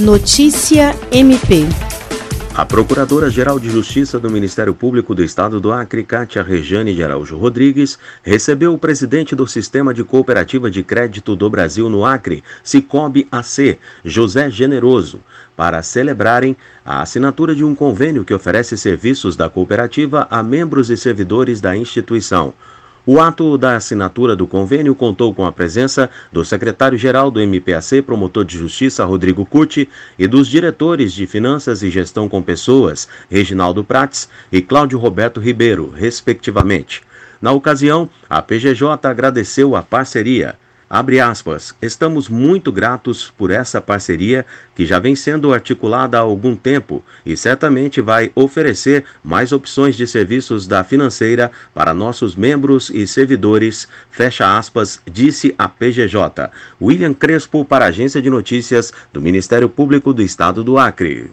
Notícia MP. A Procuradora-Geral de Justiça do Ministério Público do Estado do Acre, Cátia Rejane de Araújo Rodrigues, recebeu o presidente do Sistema de Cooperativa de Crédito do Brasil no Acre, Cicobi AC, José Generoso, para celebrarem a assinatura de um convênio que oferece serviços da cooperativa a membros e servidores da instituição. O ato da assinatura do convênio contou com a presença do secretário-geral do MPAC, promotor de justiça Rodrigo Curti, e dos diretores de Finanças e Gestão com Pessoas, Reginaldo Prates e Cláudio Roberto Ribeiro, respectivamente. Na ocasião, a PGJ agradeceu a parceria. Abre aspas, estamos muito gratos por essa parceria que já vem sendo articulada há algum tempo e certamente vai oferecer mais opções de serviços da financeira para nossos membros e servidores, fecha aspas, disse a PGJ. William Crespo para a Agência de Notícias do Ministério Público do Estado do Acre.